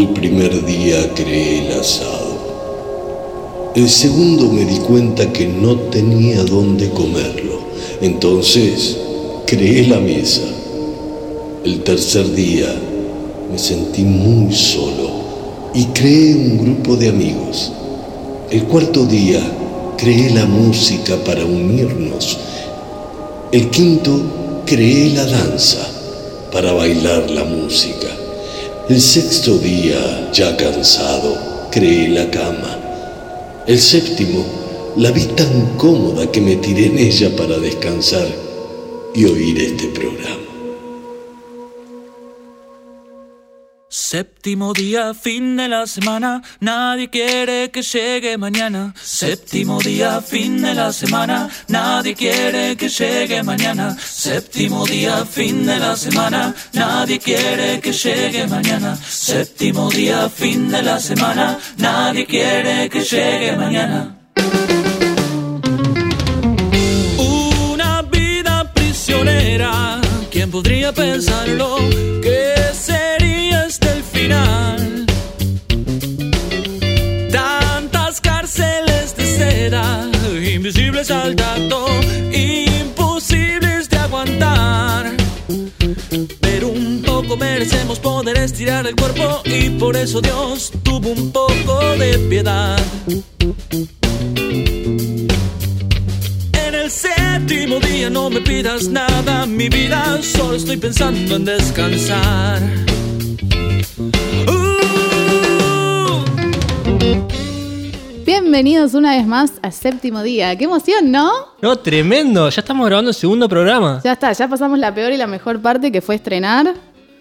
El primer día creé el asado. El segundo me di cuenta que no tenía dónde comerlo. Entonces creé la mesa. El tercer día me sentí muy solo y creé un grupo de amigos. El cuarto día creé la música para unirnos. El quinto creé la danza para bailar la música. El sexto día, ya cansado, creé la cama. El séptimo, la vi tan cómoda que me tiré en ella para descansar y oír este programa. Séptimo día, fin de la semana, nadie quiere que llegue mañana. Séptimo día, fin de la semana, nadie quiere que llegue mañana. Séptimo día, fin de la semana, nadie quiere que llegue mañana. Séptimo día, fin de la semana, nadie quiere que llegue mañana. Una vida prisionera, ¿quién podría pensarlo? Tacto, imposibles de aguantar. Pero un poco merecemos poder estirar el cuerpo y por eso Dios tuvo un poco de piedad. En el séptimo día no me pidas nada, mi vida, solo estoy pensando en descansar. Bienvenidos una vez más a Séptimo Día. ¡Qué emoción, ¿no? No, tremendo. Ya estamos grabando el segundo programa. Ya está, ya pasamos la peor y la mejor parte que fue estrenar.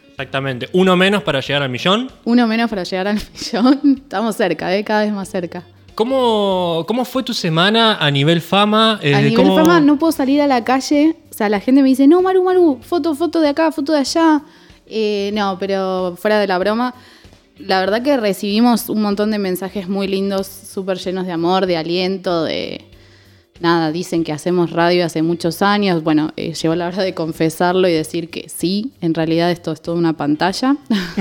Exactamente. Uno menos para llegar al millón. Uno menos para llegar al millón. Estamos cerca, ¿eh? Cada vez más cerca. ¿Cómo, cómo fue tu semana a nivel fama? Eh, a nivel ¿cómo- fama no puedo salir a la calle. O sea, la gente me dice, no, Maru, Maru, foto, foto de acá, foto de allá. Eh, no, pero fuera de la broma, la verdad que recibimos un montón de mensajes muy lindos, súper llenos de amor, de aliento, de... Nada, dicen que hacemos radio hace muchos años. Bueno, eh, llegó la hora de confesarlo y decir que sí, en realidad esto es toda una pantalla.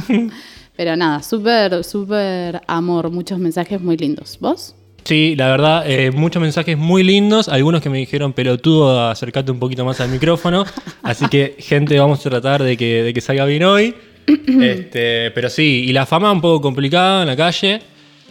Pero nada, súper, súper amor, muchos mensajes muy lindos. ¿Vos? Sí, la verdad, eh, muchos mensajes muy lindos. Algunos que me dijeron, pelotudo, acercate un poquito más al micrófono. Así que, gente, vamos a tratar de que, de que salga bien hoy. Este, pero sí, y la fama un poco complicada en la calle.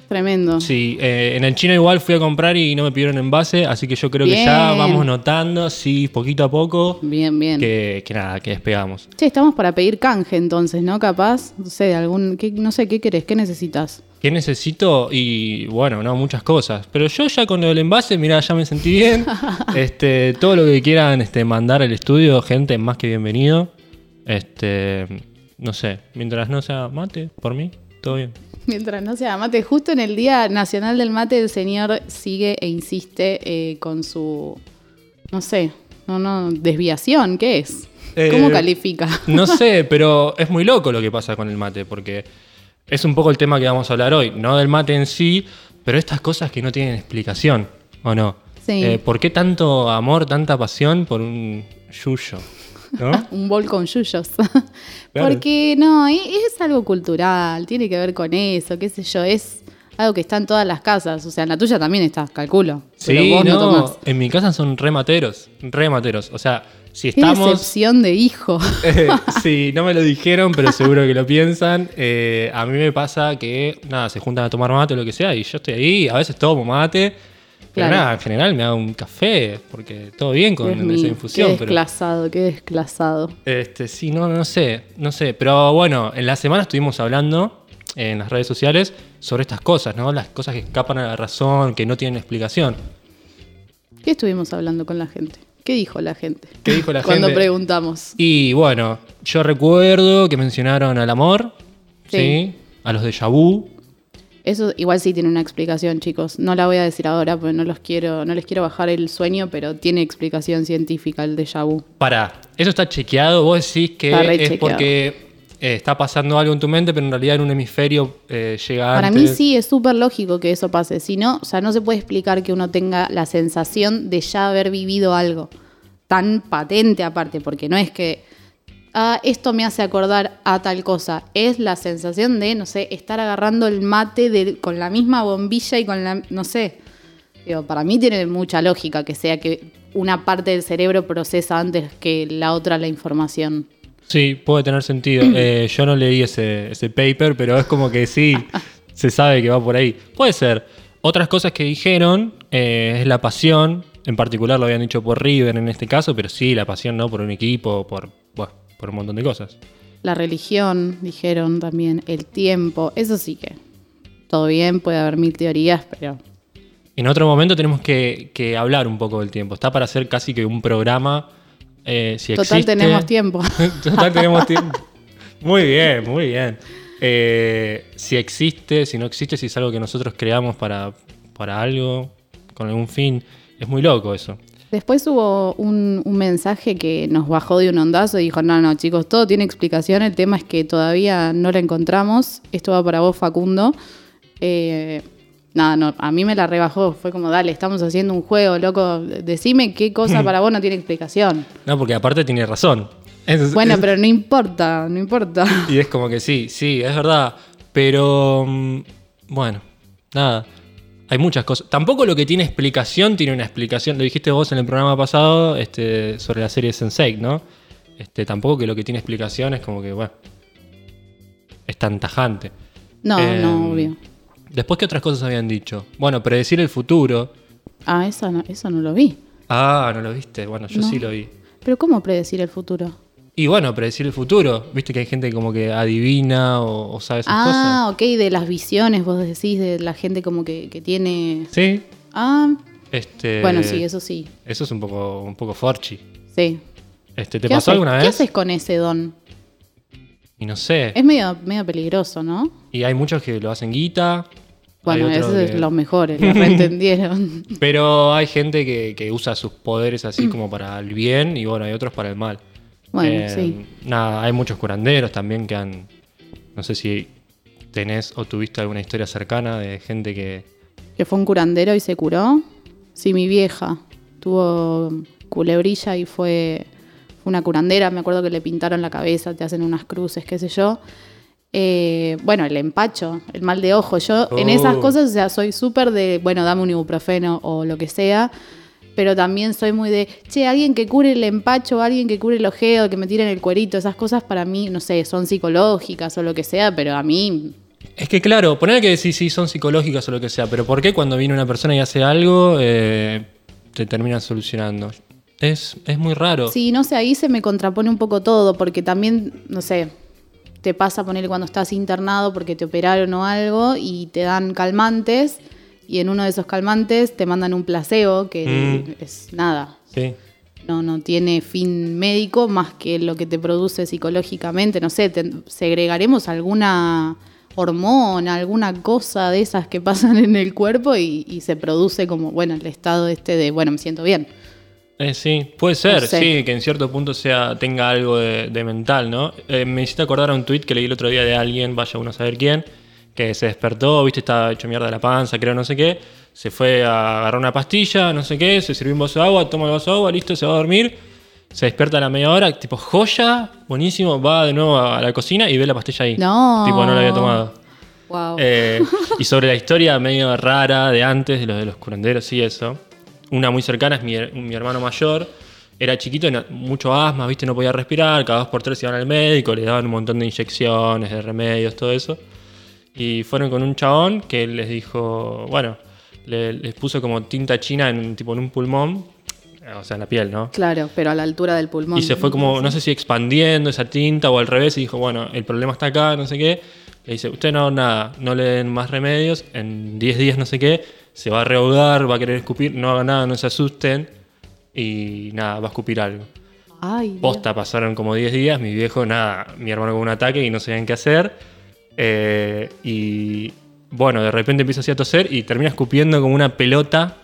Tremendo. Sí, eh, en el chino igual fui a comprar y no me pidieron envase, así que yo creo que ya vamos notando, sí, poquito a poco, Bien, bien. que, que nada, que despegamos. Che, estamos para pedir canje entonces, ¿no? Capaz, no sé, algún, qué- no sé, ¿qué querés? ¿Qué necesitas? ¿Qué necesito? Y bueno, no, muchas cosas. Pero yo ya con el envase, mira, ya me sentí bien. este, todo lo que quieran este, mandar al estudio, gente, más que bienvenido. Este, no sé, mientras no sea mate, por mí, todo bien. Mientras no sea mate, justo en el Día Nacional del Mate, el señor sigue e insiste eh, con su, no sé, no, no, desviación, ¿qué es? ¿Cómo Eh, califica? No sé, pero es muy loco lo que pasa con el mate, porque es un poco el tema que vamos a hablar hoy. No del mate en sí, pero estas cosas que no tienen explicación, ¿o no? Sí. Eh, ¿Por qué tanto amor, tanta pasión por un yuyo? ¿No? Un bol con yuyos. Porque no, es algo cultural, tiene que ver con eso, qué sé yo, es algo que está en todas las casas. O sea, en la tuya también está, calculo. pero Sí, vos no, no, tomás. en mi casa son remateros, remateros. O sea, si estamos... decepción de hijo. Eh, sí, no me lo dijeron, pero seguro que lo piensan. Eh, a mí me pasa que, nada, se juntan a tomar mate o lo que sea, y yo estoy ahí, a veces tomo mate, pero Claro. nada, en general me hago un café, porque todo bien con mío, esa infusión. Qué pero, desclasado, qué desclasado. este, sí, no, no sé, no sé. Pero bueno, en la semana estuvimos hablando en las redes sociales sobre estas cosas, ¿no? Las cosas que escapan a la razón, que no tienen explicación. ¿Qué estuvimos hablando con la gente? ¿Qué dijo la gente? ¿Qué dijo la Cuando gente? preguntamos. Y bueno, yo recuerdo que mencionaron al amor, Sí. ¿sí? A los de vu. Eso igual sí tiene una explicación, chicos. No la voy a decir ahora porque no los quiero, no les quiero bajar el sueño, pero tiene explicación científica el déjà vu. Para, eso está chequeado. Vos decís que es chequeado. porque eh, está pasando algo en tu mente, pero en realidad en un hemisferio eh, llega Para antes. mí sí es súper lógico que eso pase. Si no, o sea, no se puede explicar que uno tenga la sensación de ya haber vivido algo tan patente aparte, porque no es que ah, esto me hace acordar a tal cosa. Es la sensación de, no sé, estar agarrando el mate de- con la misma bombilla y con la, no sé. Digo, para mí tiene mucha lógica que sea que una parte del cerebro procesa antes que la otra la información. Sí, puede tener sentido. Eh, yo no leí ese, ese paper, pero es como que sí, se sabe que va por ahí. Puede ser. Otras cosas que dijeron eh, es la pasión. En particular lo habían dicho por River en este caso, pero sí, la pasión no por un equipo, por, por un montón de cosas. La religión, dijeron también, el tiempo, eso sí que. Todo bien, puede haber mil teorías, pero En otro momento tenemos que, que hablar un poco del tiempo. Está para hacer casi que un programa. eh, si total existe- tenemos tiempo. Total tenemos tiempo. Muy bien, muy bien. Eh, si existe, si no existe, si es algo que nosotros creamos para, para algo, con algún fin. Es muy loco eso. Después hubo un, un mensaje que nos bajó de un ondazo y dijo, no, no, chicos, todo tiene explicación, el tema es que todavía no la encontramos, esto va para vos, Facundo. Eh, nada, no, a mí me la rebajó, fue como, dale, estamos haciendo un juego, loco, decime qué cosa para vos no tiene explicación. No, porque aparte tiene razón. Es- Bueno, es- pero no importa, no importa. Y es como que sí, sí, es verdad. Pero mm, bueno, nada. Hay muchas cosas. Tampoco lo que tiene explicación tiene una explicación. Lo dijiste vos en el programa pasado este, sobre la serie Sense8, ¿no? Este, tampoco que lo que tiene explicación es como que, bueno, es tan tajante. No, Eh, no, obvio. Después, ¿qué otras cosas habían dicho? Bueno, predecir el futuro. Ah, eso no, eso no lo vi. Ah, no lo viste. Bueno, yo No. sí lo vi. Pero ¿cómo predecir el futuro? Y bueno, predecir el futuro. Viste que hay gente como que adivina o, o sabe esas Ah, cosas. ok, de las visiones, vos decís, de la gente como que, que tiene... Sí. Ah, Este, bueno, sí, eso sí. Eso es un poco, un poco forchi. Sí. Este, ¿Te ¿Qué pasó haces- alguna ¿Qué vez? haces con ese don? Y no sé. Es medio, medio peligroso, ¿no? Y hay muchos que lo hacen guita. Bueno, esos que- es los mejores, lo reentendieron. Pero hay gente que, que usa sus poderes así como para el bien y bueno, hay otros para el mal. Bueno, Eh, sí. Nada, hay muchos curanderos también que han... No sé si tenés o tuviste alguna historia cercana de gente que... Que fue un curandero y se curó. Sí, mi vieja tuvo culebrilla y fue, una curandera. Me acuerdo que le pintaron la cabeza, te hacen unas cruces, qué sé yo. Eh, bueno, el empacho, el mal de ojo. Yo en esas Oh. cosas, o sea, soy súper de, bueno, dame un ibuprofeno o lo que sea. Pero también soy muy de, che, alguien que cure el empacho, alguien que cure el ojeo, que me tiren el cuerito, esas cosas para mí, no sé, son psicológicas o lo que sea, pero a mí Es que claro, poner que sí, sí, son psicológicas o lo que sea, pero ¿por qué cuando viene una persona y hace algo eh, te terminan solucionando? Es, es muy raro. Sí, no sé, ahí se me contrapone un poco todo, porque también, no sé, te pasa poner cuando estás internado porque te operaron o algo y te dan calmantes y en uno de esos calmantes te mandan un placebo que Mm. es nada, Sí. no, no tiene fin médico más que lo que te produce psicológicamente, no sé, te- segregaremos alguna hormona, alguna cosa de esas que pasan en el cuerpo y, y se produce como, bueno, el estado este de, bueno, me siento bien. Eh, sí, puede ser, No sé. sí, que en cierto punto sea tenga algo de, de mental, ¿no? Eh, me hiciste acordar a un tweet que leí el otro día de alguien, vaya uno a saber quién, que se despertó, viste, estaba hecho mierda de la panza, creo, no sé qué, se fue a agarrar una pastilla, no sé qué, se sirvió un vaso de agua, toma el vaso de agua, listo, se va a dormir, se despierta a la media hora, tipo, joya, buenísimo, va de nuevo a la cocina y ve la pastilla ahí. No. Tipo, no la había tomado. Wow. Eh, y sobre la historia medio rara de antes, de los de los curanderos y eso. Una muy cercana es mi, mi hermano mayor. Era chiquito, mucho asma, viste, no podía respirar. Cada dos por tres iban al médico, le daban un montón de inyecciones, de remedios, todo eso. Y fueron con un chabón que les dijo, bueno, le- les puso como tinta china en un, tipo en un pulmón, o sea, en la piel, ¿no? Claro, pero a la altura del pulmón. Y se fue como, no sé si expandiendo esa tinta o al revés, y dijo, bueno, el problema está acá, no sé qué. Le dice, usted no, nada, no le den más remedios, en 10 días no sé qué, se va a rehogar, va a querer escupir, no haga nada, no se asusten, y nada, va a escupir algo. Ay, Dios. Posta, pasaron como 10 días, mi viejo, nada, mi hermano con un ataque y no sabían qué hacer. Eh, y bueno, de repente empieza así a toser y termina escupiendo como una pelota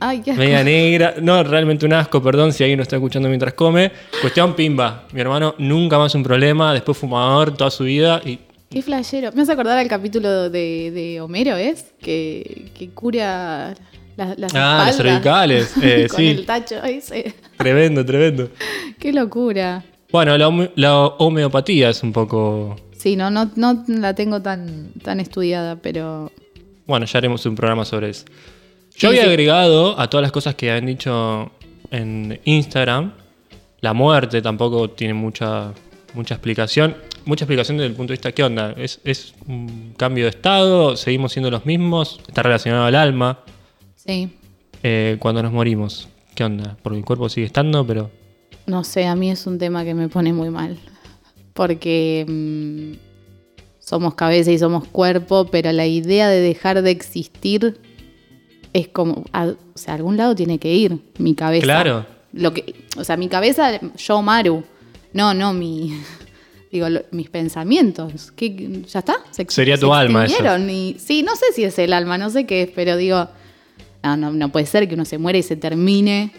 Ay, qué asco. media negra. No, realmente un asco, perdón si alguien lo está escuchando mientras come. Cuestión pimba. Mi hermano nunca más un problema, después fumador toda su vida y Qué flashero. Me hace acordar al capítulo de, de Homero, ¿es? Que, que cura las, las Ah, las cervicales, eh, con sí. el tacho ese. tremendo, tremendo. Qué locura. Bueno, la, home- la homeopatía es un poco... Sí, no, no, no la tengo tan, tan estudiada, pero Bueno, ya haremos un programa sobre eso. Sí, Yo había sí. agregado a todas las cosas que habían dicho en Instagram, la muerte tampoco tiene mucha, mucha explicación. Mucha explicación desde el punto de vista, ¿qué onda? ¿Es, es un cambio de estado? ¿Seguimos siendo los mismos? ¿Está relacionado al alma? sí. Eh, cuando nos morimos, ¿qué onda? Porque el cuerpo sigue estando, pero... No sé, a mí es un tema que me pone muy mal. Porque mm, somos cabeza y somos cuerpo, pero la idea de dejar de existir es como. a- o sea, a algún lado tiene que ir mi cabeza. Claro. Lo que, o sea, mi cabeza, yo, Maru. No, no, mi. Digo, lo- mis pensamientos. ¿Qué, ¿Ya está? Se Sería se tu alma eso. y- sí, no sé si es el alma, no sé qué es, pero digo. No, no, no puede ser que uno se muere y se termine.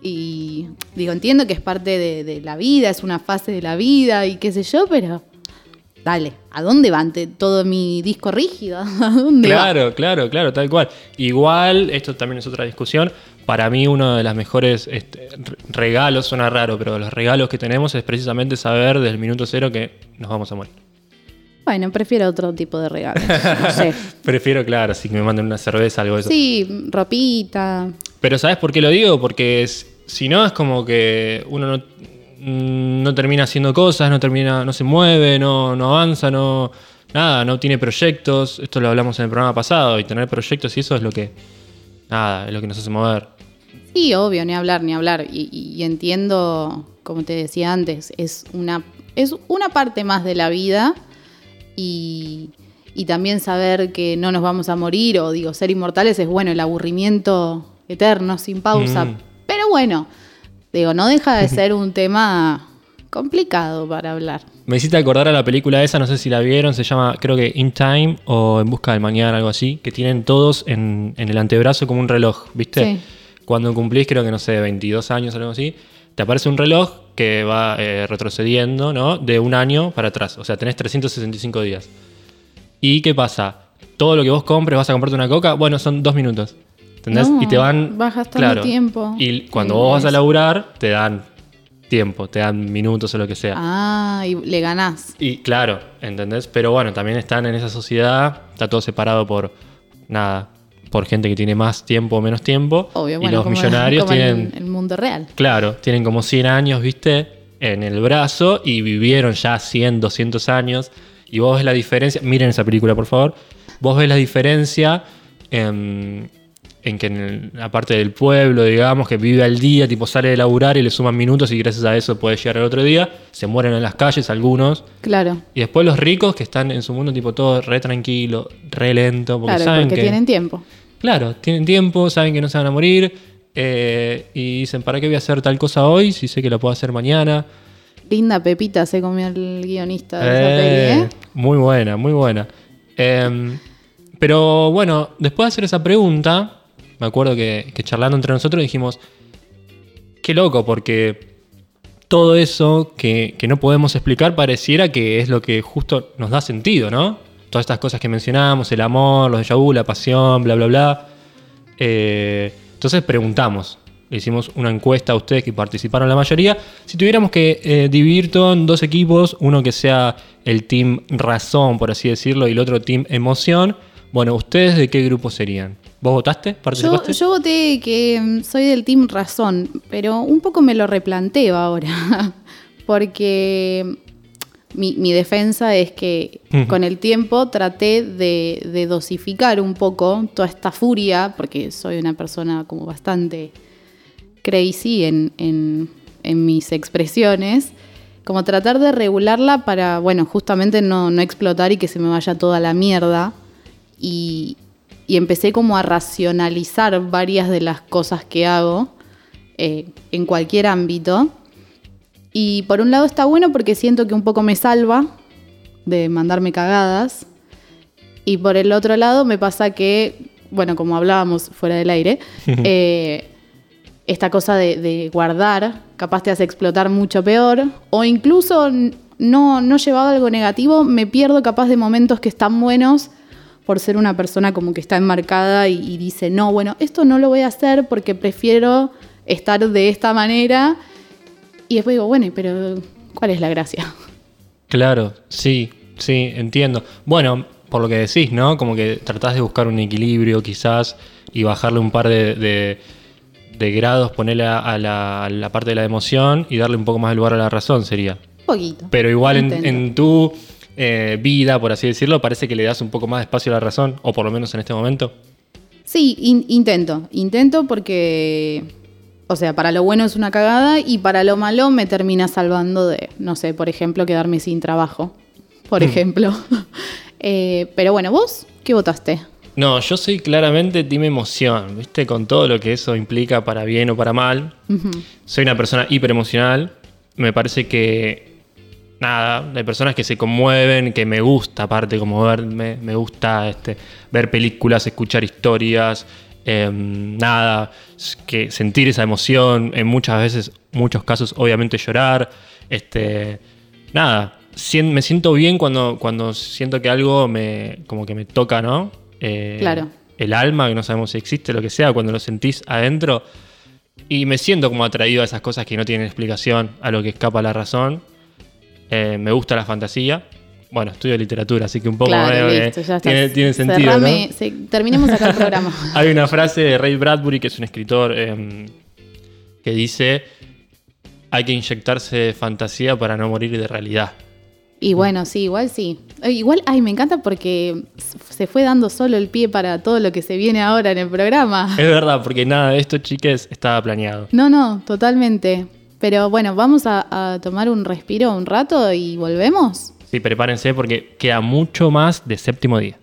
Y digo, entiendo que es parte de, de la vida, es una fase de la vida y qué sé yo, pero dale, ¿a dónde va ante todo mi disco rígido? ¿A dónde va? Claro, claro, claro, tal cual. Igual, esto también es otra discusión. Para mí, uno de los mejores este, re- regalos, suena raro, pero los regalos que tenemos es precisamente saber desde el minuto cero que nos vamos a morir. Bueno, prefiero otro tipo de regalos. No sé. Prefiero, claro, que me manden una cerveza, algo de eso. Sí, ropita. Pero ¿sabes por qué lo digo? Porque si no, es como que uno no, termina haciendo cosas, no termina, no se mueve, no, avanza, no. Nada, no tiene proyectos. Esto lo hablamos en el programa pasado. Y tener proyectos y eso es lo que. Nada, es lo que nos hace mover. Sí, obvio, ni hablar, ni hablar. Y- y entiendo, como te decía antes, es una, es una parte más de la vida y, y también saber que no nos vamos a morir o digo, ser inmortales es bueno, el aburrimiento eterno, sin pausa. Mm. Pero bueno, digo, no deja de ser un tema complicado para hablar. Me hiciste acordar a la película esa, no sé si la vieron, se llama creo que In Time o En Busca del Mañana, algo así, que tienen todos en, en el antebrazo como un reloj, ¿viste? Sí. Cuando cumplís, creo que no sé, 22 años o algo así, te aparece un reloj que va eh, retrocediendo, ¿no? De un año para atrás, o sea, tenés 365 días. ¿Y qué pasa? Todo lo que vos compres, vas a comprarte una coca, bueno, son dos minutos. ¿Entendés? No, y te van. vas gastando tiempo. Y cuando vos vas a laburar, te dan tiempo, te dan minutos o lo que sea. Ah, y le ganás. Y claro, ¿entendés? Pero bueno, también están en esa sociedad, está todo separado por nada, por gente que tiene más tiempo o menos tiempo. Obvio, y bueno, los como- millonarios como tienen, en el mundo real. claro, tienen como 100 años, ¿viste? En el brazo y vivieron ya 100, 200 años. Y vos ves la diferencia, miren esa película por favor, vos ves la diferencia en, en que en el- la parte del pueblo, digamos, que vive al día, tipo sale de laburar y le suman minutos y gracias a eso puede llegar al otro día, se mueren en las calles algunos. Claro, Y después los ricos que están en su mundo tipo todo re tranquilo, re lento, porque claro, saben porque que... tienen tiempo. Claro, tienen tiempo, saben que no se van a morir eh, y dicen, ¿para qué voy a hacer tal cosa hoy si sé que la puedo hacer mañana? Linda Pepita se comió el guionista de Eh, esa peli, ¿eh? Muy buena, muy buena. Em, pero bueno, después de hacer esa pregunta, me acuerdo que, charlando entre nosotros dijimos, qué loco, porque todo eso que, que no podemos explicar pareciera que es lo que justo nos da sentido, ¿no? Todas estas cosas que mencionamos, el amor, los déjà vu, la pasión, bla, bla, bla. Eh, entonces preguntamos, le hicimos una encuesta a ustedes que participaron la mayoría. Si tuviéramos que eh, dividir todo en dos equipos, uno que sea el team razón, por así decirlo, y el otro team emoción, bueno, ¿ustedes de qué grupo serían? ¿Vos votaste? Yo, ¿Participaste? yo voté que mm, soy del team razón, pero un poco me lo replanteo ahora, porque mi, mi defensa es que con el tiempo traté de, de dosificar un poco toda esta furia, porque soy una persona como bastante crazy en, en- en mis expresiones, como tratar de regularla para, bueno, justamente no, no explotar y que se me vaya toda la mierda. Y, y empecé como a racionalizar varias de las cosas que hago eh, en cualquier ámbito. Y por un lado está bueno porque siento que un poco me salva de mandarme cagadas. Y por el otro lado me pasa que, bueno, como hablábamos fuera del aire, eh, esta cosa de, de guardar, capaz te hace explotar mucho peor, o incluso no, no llevado algo negativo, me pierdo capaz de momentos que están buenos por ser una persona como que está enmarcada y, y dice, no, bueno, esto no lo voy a hacer porque prefiero estar de esta manera. Y después digo, bueno, pero ¿cuál es la gracia? Claro, sí, sí, entiendo. Bueno, por lo que decís, ¿no? Como que tratás de buscar un equilibrio quizás y bajarle un par de, de- de grados, ponerle a, a la, a la parte de la emoción y darle un poco más de lugar a la razón, sería. Un poquito. Pero igual en, en tu eh, vida, por así decirlo, parece que le das un poco más de espacio a la razón, o por lo menos en este momento. Sí, in- intento. Intento porque, o sea, para lo bueno es una cagada y para lo malo me termina salvando de, no sé, por ejemplo, quedarme sin trabajo. Por ejemplo. Eh, pero bueno, ¿vos qué votaste? No, yo soy claramente team emoción, ¿viste? Con todo lo que eso implica para bien o para mal. Soy una persona hiper emocional. Me parece que. Nada, hay personas que se conmueven, que me gusta, aparte, como verme, me gusta este, ver películas, escuchar historias. em, nada, que sentir esa emoción, en muchas veces, muchos casos, obviamente llorar. Este, nada, sien- me siento bien cuando, cuando siento que algo me, como que me toca, ¿no? Eh, Claro. El alma, que no sabemos si existe, lo que sea, cuando lo sentís adentro. Y me siento como atraído a esas cosas que no tienen explicación, a lo que escapa la razón. Eh, me gusta la fantasía. Bueno, estudio literatura, así que un poco Claro, listo, ya está. tiene, tiene sentido. Cerrame- ¿no? se- terminemos acá el programa. Hay una frase de Ray Bradbury, que es un escritor, eh, que dice: Hay que inyectarse fantasía para no morir de realidad. Y bueno, sí, igual sí. Eh, Igual, ay, me encanta porque se fue dando solo el pie para todo lo que se viene ahora en el programa. Es verdad, porque nada de esto, chiques, estaba planeado. No, no, totalmente. Pero bueno, vamos a, tomar un respiro un rato y volvemos. Sí, prepárense porque queda mucho más de séptimo día.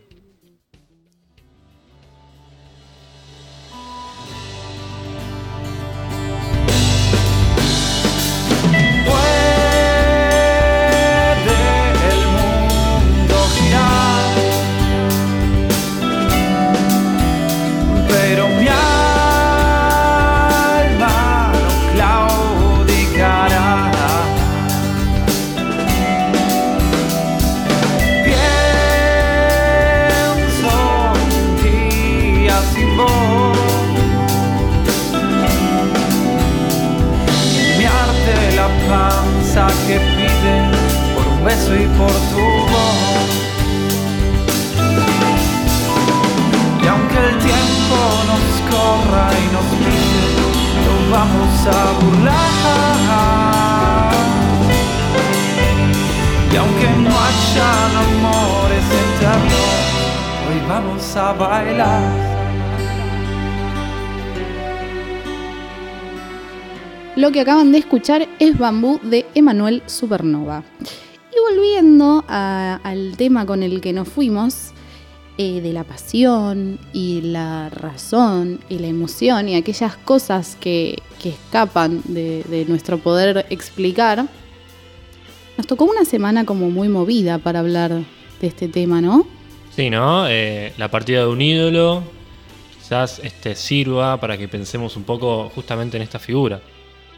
Lo que acaban de escuchar es Bambú de Emanuel Supernova. Y volviendo al tema con el que nos fuimos, eh, de la pasión y la razón y la emoción y aquellas cosas que, que escapan de, de nuestro poder explicar, nos tocó una semana como muy movida para hablar de este tema, ¿no? Sí, ¿no? Eh, la partida de un ídolo quizás este, sirva para que pensemos un poco justamente en esta figura.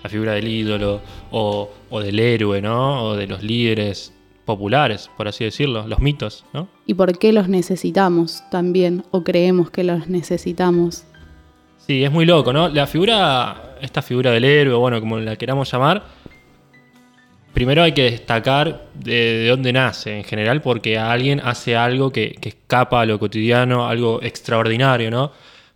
La figura del ídolo o, o del héroe, ¿no? O de los líderes populares, por así decirlo, los mitos, ¿no? Y por qué los necesitamos también, o creemos que los necesitamos. Sí, es muy loco, ¿no? La figura, esta figura del héroe, bueno, como la queramos llamar, primero hay que destacar de, de dónde nace en general, porque alguien hace algo que, que escapa a lo cotidiano, algo extraordinario, ¿no?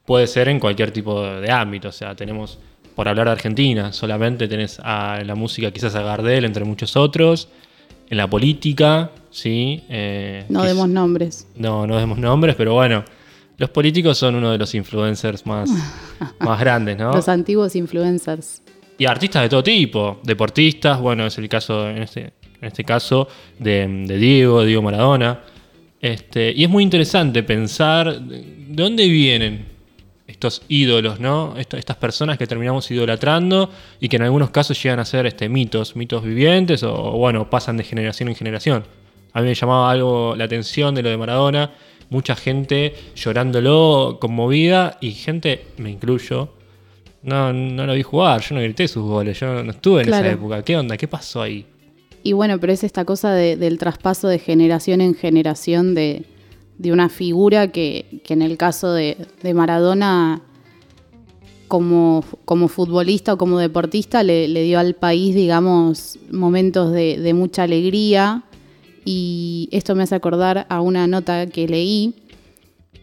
Puede ser en cualquier tipo de ámbito, o sea, tenemos, por hablar de Argentina, solamente tenés a la música quizás a Gardel, entre muchos otros, en la política, ¿sí? Eh, No es- demos nombres. no, no demos nombres, pero bueno, los políticos son uno de los influencers más, más grandes, ¿no? Los antiguos influencers. Y artistas de todo tipo, deportistas, bueno, es el caso, en este, en este caso, de, de Diego, Diego Maradona. Este, y es muy interesante pensar de dónde vienen estos ídolos, ¿no? Estas personas que terminamos idolatrando y que en algunos casos llegan a ser este, mitos, mitos vivientes o, o, bueno, pasan de generación en generación. A mí me llamaba algo la atención de lo de Maradona, mucha gente llorándolo, conmovida y gente, me incluyo, no, no lo vi jugar, yo no grité sus goles, yo no estuve en Claro. esa época. ¿Qué onda? ¿Qué pasó ahí? Y bueno, pero es esta cosa de- del traspaso de generación en generación de, de una figura que, que en el caso de, de Maradona como, como futbolista o como deportista le, le dio al país, digamos, momentos de, de mucha alegría. Y esto me hace acordar a una nota que leí.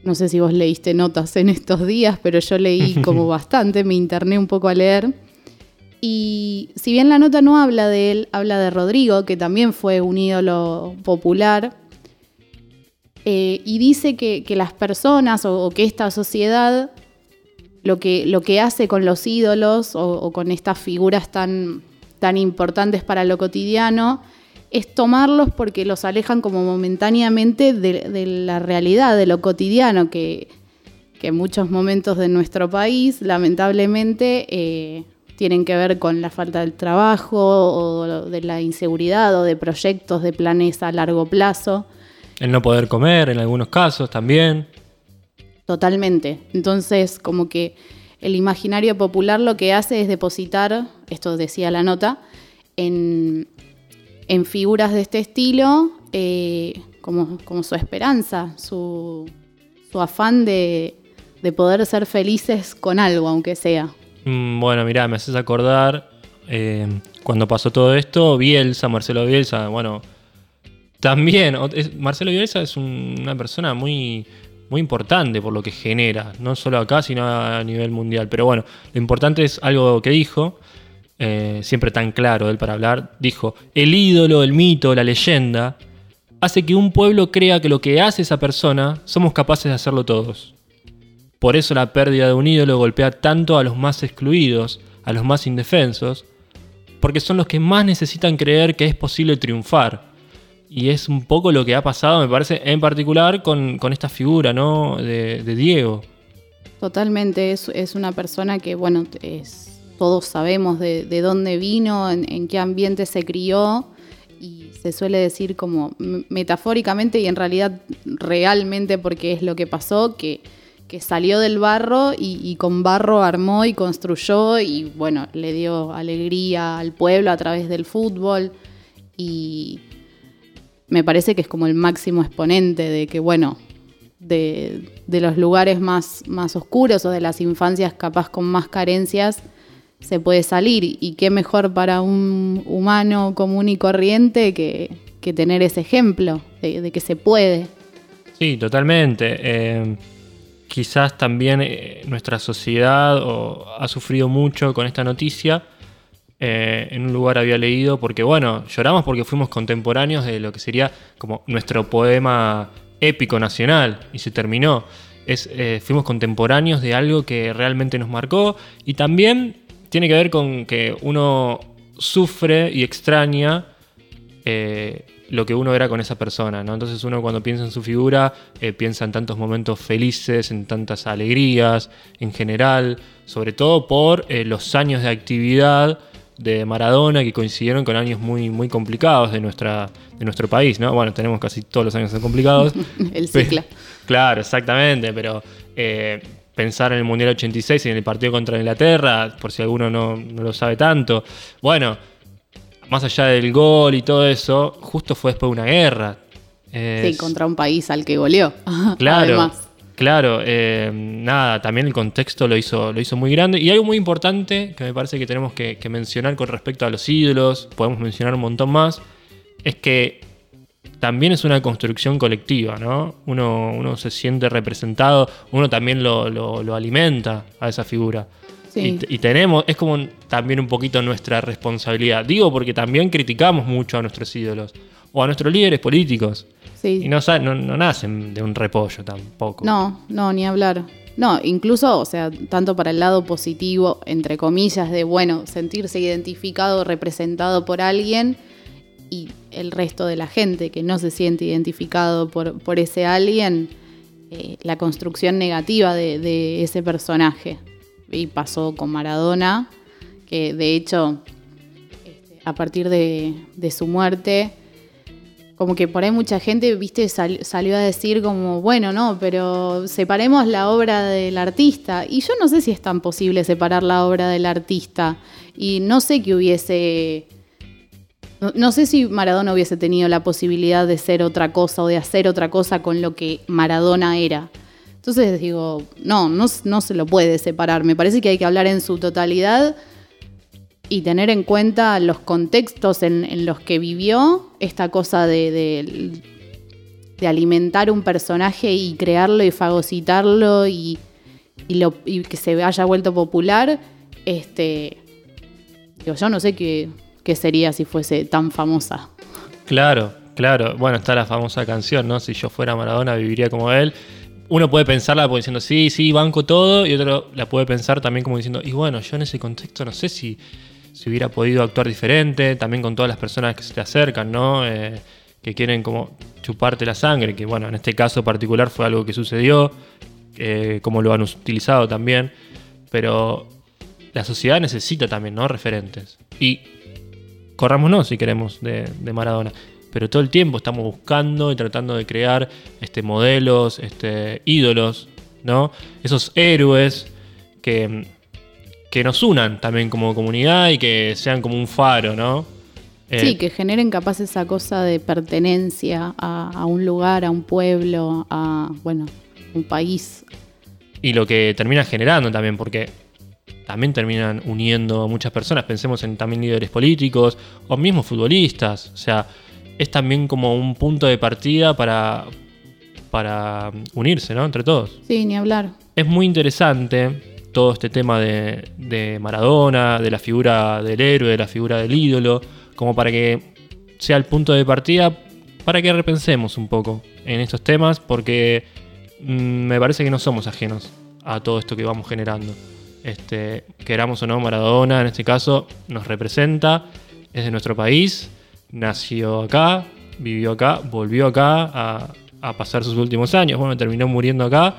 No sé si vos leíste notas en estos días, pero yo leí como bastante, me interné un poco a leer. Y si bien la nota no habla de él, habla de Rodrigo, que también fue un ídolo popular. Eh, y dice que, las personas o, que esta sociedad lo que, lo que hace con los ídolos o, con estas figuras tan, tan importantes para lo cotidiano es tomarlos porque los alejan como momentáneamente de, de la realidad, de lo cotidiano, que, que en muchos momentos de nuestro país, lamentablemente, eh, tienen que ver con la falta del trabajo o de la inseguridad o de proyectos, de planes a largo plazo. El no poder comer en algunos casos también. Totalmente. Entonces, como que el imaginario popular lo que hace es depositar, esto decía la nota, en, en figuras de este estilo eh, como, como su esperanza, su, su afán de, de poder ser felices con algo, aunque sea. Mm, Bueno, mirá, me haces acordar eh, cuando pasó todo esto, Bielsa, Marcelo Bielsa, bueno, también, Marcelo Bielsa es un- una persona muy, muy importante por lo que genera, no solo acá, sino a nivel mundial. Pero bueno, lo importante es algo que dijo, eh, siempre tan claro él para hablar, dijo, el ídolo, el mito, la leyenda, hace que un pueblo crea que lo que hace esa persona somos capaces de hacerlo todos. Por eso la pérdida de un ídolo golpea tanto a los más excluidos, a los más indefensos, porque son los que más necesitan creer que es posible triunfar. Y es un poco lo que ha pasado, me parece, en particular con, con esta figura, ¿no? De, de Diego. Totalmente, es, es una persona que, bueno, es, todos sabemos de, de dónde vino, en, qué ambiente se crió, y se suele decir como metafóricamente y en realidad realmente porque es lo que pasó, que, que salió del barro y, y con barro armó y construyó y bueno, le dio alegría al pueblo a través del fútbol y me parece que es como el máximo exponente de que, bueno, de, de los lugares más, más oscuros o de las infancias capaz con más carencias se puede salir. Y qué mejor para un humano común y corriente que, que tener ese ejemplo de, que se puede. Sí, totalmente. Eh, quizás también eh, nuestra sociedad o, ha sufrido mucho con esta noticia. Eh, en un lugar había leído, porque bueno, lloramos porque fuimos contemporáneos de lo que sería como nuestro poema épico nacional y se terminó. Eh, fuimos contemporáneos de algo que realmente nos marcó y también tiene que ver con que uno sufre y extraña eh, lo que uno era con esa persona, ¿no? Entonces uno cuando piensa en su figura piensa en tantos momentos felices, en tantas alegrías en general, sobre todo por los años de actividad de Maradona que coincidieron con años muy, muy complicados de, nuestra, de nuestro país, ¿no? Bueno, tenemos casi todos los años son complicados. El ciclo. Claro, exactamente, pero eh, pensar en el Mundial 86 y en el partido contra Inglaterra, por si alguno no, no lo sabe tanto, bueno, más allá del gol y todo eso, justo fue después de una guerra. Sí, contra un país al que goleó. Claro, Además. Claro. eh, nada, también el contexto lo hizo, lo hizo muy grande. Y algo muy importante que me parece que tenemos que, que mencionar con respecto a los ídolos, podemos mencionar un montón más, es que también es una construcción colectiva, ¿no? Uno, uno se siente representado, uno también lo, lo- lo alimenta a esa figura. Sí. Y, y tenemos, es como también un poquito nuestra responsabilidad. Digo porque también criticamos mucho a nuestros ídolos o a nuestros líderes políticos. Sí. Y no, no, no nacen de un repollo tampoco. No, no, ni hablar. No, incluso, o sea, tanto para el lado positivo, entre comillas, de, bueno, sentirse identificado, representado por alguien, y el resto de la gente que no se siente identificado por, por ese alguien, eh, la construcción negativa de, de ese personaje. Y pasó con Maradona, que de hecho, este, a partir de, de su muerte, como que por ahí mucha gente, viste, sal- salió a decir como, bueno, no, pero separemos la obra del artista. Y yo no sé si es tan posible separar la obra del artista. Y no sé que hubiese... No, no sé si Maradona hubiese tenido la posibilidad de ser otra cosa o de hacer otra cosa con lo que Maradona era. Entonces digo, no, no, no se lo puede separar. Me parece que hay que hablar en su totalidad y tener en cuenta los contextos en, los que vivió esta cosa de, de, alimentar un personaje y crearlo y fagocitarlo y, y que se haya vuelto popular. Este, digo, yo no sé qué, qué sería si fuese tan famosa. Claro, claro. Bueno, está la famosa canción, ¿no? Si yo fuera Maradona viviría como él. Uno puede pensarla como diciendo, sí, sí, banco todo, y otro la puede pensar también como diciendo, y bueno, yo en ese contexto no sé si, si hubiera podido actuar diferente, también con todas las personas que se te acercan, ¿no? Eh, que quieren como chuparte la sangre, que bueno, en este caso particular fue algo que sucedió, eh, como lo han utilizado también, pero la sociedad necesita también, ¿no? Referentes. Y corrámonos si queremos de, de Maradona pero todo el tiempo estamos buscando y tratando de crear este, modelos, este, ídolos, ¿no? Esos héroes que, que nos unan también como comunidad y que sean como un faro, ¿no? Eh, Sí, que generen capaz esa cosa de pertenencia a, a un lugar, a un pueblo, a, bueno, un país. y lo que termina generando también, porque también terminan uniendo a muchas personas. Pensemos en también líderes políticos o mismos futbolistas. O sea, es también como un punto de partida para, para unirse, ¿no? Entre todos. Sí, ni hablar. Es muy interesante todo este tema de, Maradona, de la figura del héroe, de la figura del ídolo, como para que sea el punto de partida para que repensemos un poco en estos temas, porque mm, me parece que no somos ajenos a todo esto que vamos generando. Este, queramos o no, Maradona en este caso nos representa, es de nuestro país, nació acá, vivió acá, volvió acá a pasar sus últimos años, bueno, terminó muriendo acá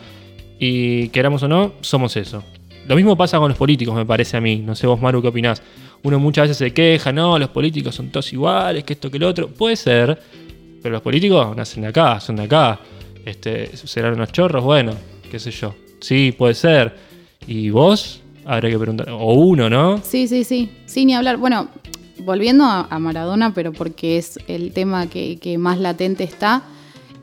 y queramos o no, somos eso. Lo mismo pasa con los políticos, me parece a mí. No sé vos, Maru, qué opinás. Uno muchas veces se queja, no, los políticos son todos iguales, que esto, que lo otro. Puede ser, pero los políticos nacen de acá, son de acá. Este, serán unos chorros, bueno, qué sé yo. Sí, puede ser. ¿Y vos? Habrá que preguntar. O uno, ¿no? Sí, sí, sí. Sí, ni hablar. Bueno, volviendo a, Maradona, pero porque es el tema que más latente está.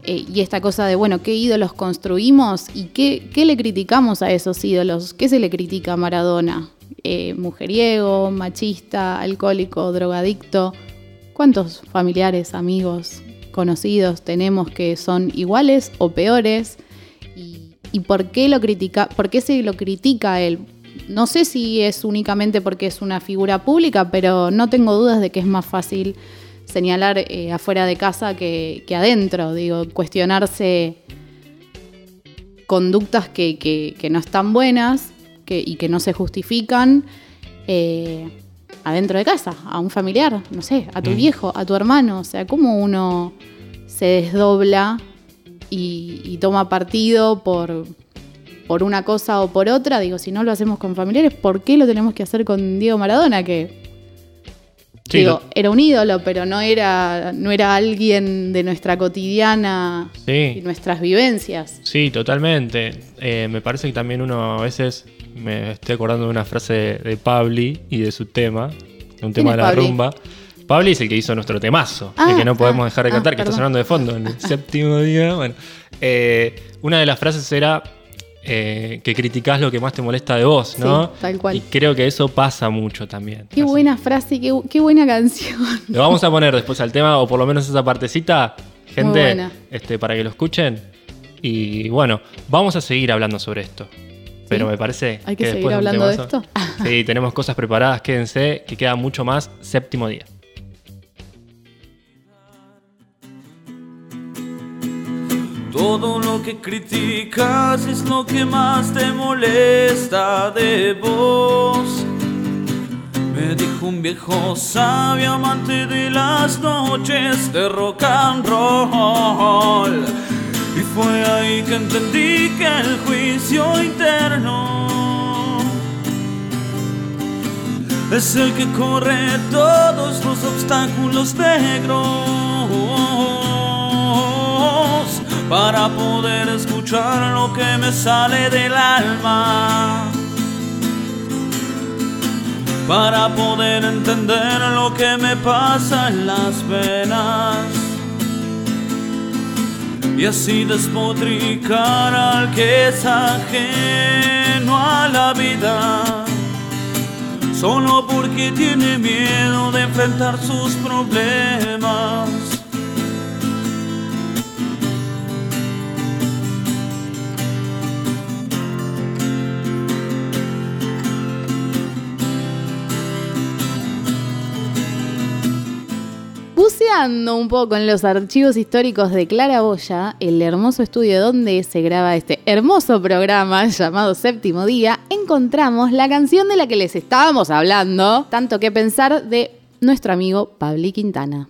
Eh, y esta cosa de, bueno, ¿qué ídolos construimos y qué, qué le criticamos a esos ídolos? ¿Qué se le critica a Maradona? Eh, mujeriego, machista, alcohólico, drogadicto. ¿Cuántos familiares, amigos, conocidos tenemos que son iguales o peores? ¿Y, y por, qué lo critica, por qué se lo critica a él? No sé si es únicamente porque es una figura pública, pero no tengo dudas de que es más fácil señalar eh, afuera de casa que, que adentro. Digo, cuestionarse conductas que, que- que no están buenas que, y que no se justifican eh, adentro de casa, a un familiar, no sé, a tu Mm. viejo, a tu hermano. O sea, cómo uno se desdobla y, y toma partido por, por una cosa o por otra. Digo, si no lo hacemos con familiares, ¿por qué lo tenemos que hacer con Diego Maradona? Que Sí, digo, lo- era un ídolo, pero no era, no era alguien de nuestra cotidiana y nuestras vivencias. sí, totalmente. Eh, me parece que también uno a veces me estoy acordando de una frase de, Pabli y de su tema, de un tema de la Pabli? rumba. Pabli es el que hizo nuestro temazo, Ah, el que no podemos ah, dejar de ah, cantar, que está sonando de fondo en el séptimo día. Bueno, eh, una de las frases era eh, que criticás lo que más te molesta de vos, ¿no? Sí, tal cual. Y creo que eso pasa mucho también. Qué Así- buena frase, qué, qué buena canción. Lo vamos a poner después al tema, o por lo menos esa partecita, gente, este, para que lo escuchen. Y bueno, vamos a seguir hablando sobre esto. Pero ¿Sí? me parece Hay que seguir después hablando de esto. Sí, tenemos cosas preparadas, quédense, que queda mucho más séptimo día. Todo lo que criticas es lo que más te molesta de vos. Me dijo un viejo sabio amante de las noches de rock and roll. Y fue ahí que entendí que el juicio interno es el que corre todos los obstáculos negros para poder escuchar lo que me sale del alma. Para poder entender lo que me pasa en las venas. y así despotricar al que es ajeno a la vida. Solo porque tiene miedo de enfrentar sus problemas. Un poco en los archivos históricos de Clara Boya, el hermoso estudio donde se graba este hermoso programa llamado Séptimo Día, encontramos la canción de la que les estábamos hablando, tanto que pensar de nuestro amigo Pabli Quintana.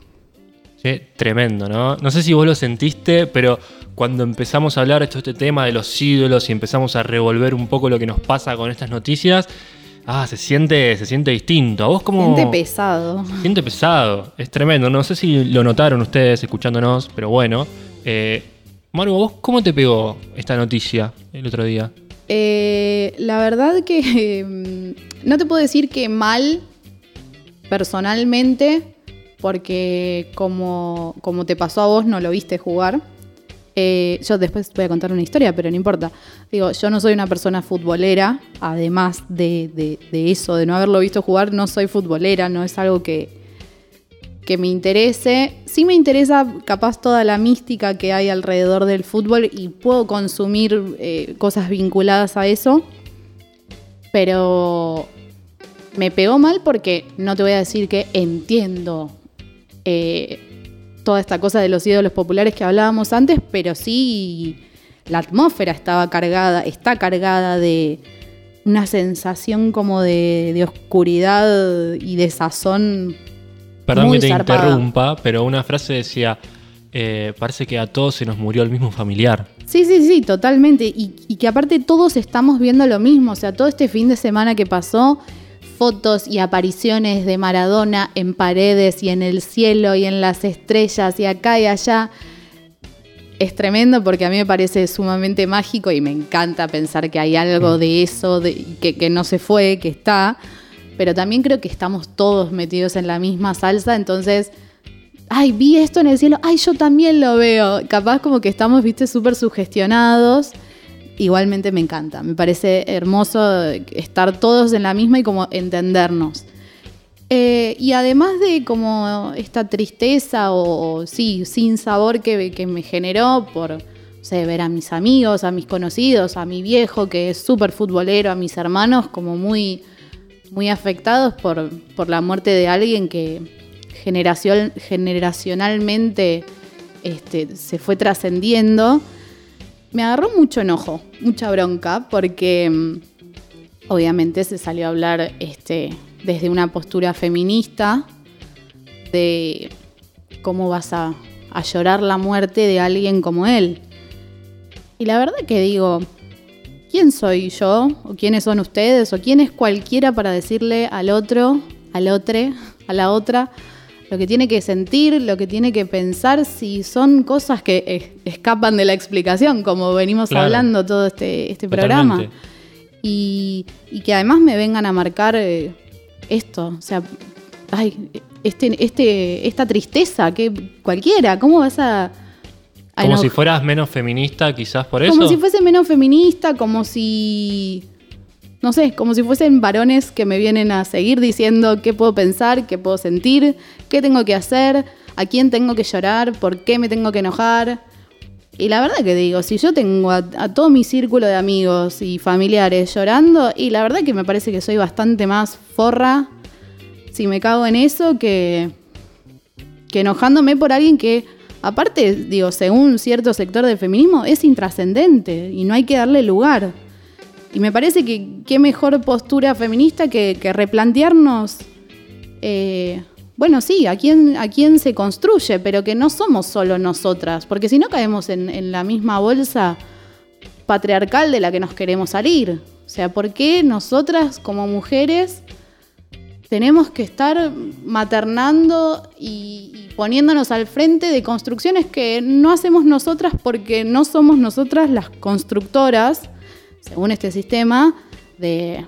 Sí, tremendo, ¿no? No sé si vos lo sentiste, pero cuando empezamos a hablar de este tema de los ídolos y empezamos a revolver un poco lo que nos pasa con estas noticias, ah, se siente, se siente distinto. ¿A vos cómo...? Siente pesado. Se siente pesado, es tremendo. No sé si lo notaron ustedes escuchándonos, pero bueno. Eh, Maru, ¿a vos cómo te pegó esta noticia el otro día? Eh, la verdad que mm, no te puedo decir que mal personalmente, porque como, como te pasó a vos, no lo viste jugar. Eh, yo después voy a contar una historia, pero no importa. Digo, yo no soy una persona futbolera, además de, de- eso, de no haberlo visto jugar, no soy futbolera, no es algo que, que me interese. Sí me interesa capaz toda la mística que hay alrededor del fútbol y puedo consumir eh, cosas vinculadas a eso, pero me pegó mal porque no te voy a decir que entiendo eh, toda esta cosa de los ídolos populares que hablábamos antes, pero sí la atmósfera estaba cargada, está cargada de una sensación como de, de oscuridad y de sazón. Perdón Muy que te zarpada. interrumpa, pero una frase decía, eh, parece que a todos se nos murió el mismo familiar. Sí, sí, sí, totalmente. Y, y que aparte todos estamos viendo lo mismo. O sea, todo este fin de semana que pasó, fotos y apariciones de Maradona en paredes y en el cielo y en las estrellas y acá y allá. Es tremendo porque a mí me parece sumamente mágico y me encanta pensar que hay algo de eso, de, que, que no se fue, que está. Pero también creo que estamos todos metidos en la misma salsa, entonces ay, vi esto en el cielo, ay, yo también lo veo. Capaz como que estamos, viste, súper sugestionados. Igualmente me encanta, me parece hermoso estar todos en la misma y como entendernos. Eh, y además de como esta tristeza o, sí, sin sabor que, que me generó por ver a mis amigos, a mis conocidos, a mi viejo que es súper futbolero, a mis hermanos como muy, muy afectados por, por la muerte de alguien que generacion- generacionalmente este, se fue trascendiendo, me agarró mucho enojo, mucha bronca, porque mm, obviamente se salió a hablar este, desde una postura feminista de cómo vas a, a llorar la muerte de alguien como él. Y la verdad que digo, ¿quién soy yo? ¿O quiénes son ustedes? ¿O quién es cualquiera para decirle al otro, al otro, a la otra, lo que tiene que sentir, lo que tiene que pensar, si son cosas que escapan de la explicación, como venimos Claro. hablando todo este, este programa? Y, y que además me vengan a marcar eh, esto, o sea, ay, este, este, esta tristeza, que cualquiera, ¿cómo vas a... a Como si fueras menos feminista, quizás por eso. como si fuese menos feminista, como si. No sé, como si fuesen varones que me vienen a seguir diciendo qué puedo pensar, qué puedo sentir, qué tengo que hacer, a quién tengo que llorar, por qué me tengo que enojar. Y la verdad que digo, si yo tengo a, todo mi círculo de amigos y familiares llorando, y la verdad que me parece que soy bastante más forra si me cago en eso que, que enojándome por alguien que, aparte, digo, según cierto sector del feminismo, es intrascendente y no hay que darle lugar. Y me parece que qué mejor postura feminista que, replantearnos, eh, bueno, sí, a quién, a quién se construye, pero que no somos solo nosotras, porque si no caemos en, en la misma bolsa patriarcal de la que nos queremos salir. O sea, ¿por qué nosotras como mujeres tenemos que estar maternando y, y poniéndonos al frente de construcciones que no hacemos nosotras porque no somos nosotras las constructoras, según este sistema, de,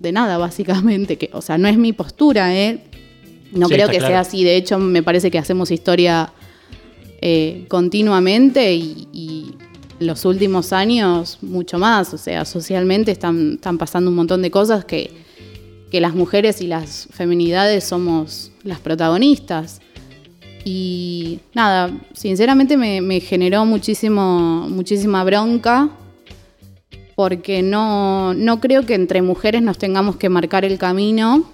de nada, básicamente. Que, o sea, no es mi postura, ¿eh? No Sí, creo que claro. sea así. De hecho, me parece que hacemos historia eh, continuamente y, y los últimos años mucho más. O sea, socialmente están, están pasando un montón de cosas que, que las mujeres y las feminidades somos las protagonistas. Y nada, sinceramente me, me generó muchísimo, muchísima bronca porque no, no creo que entre mujeres nos tengamos que marcar el camino,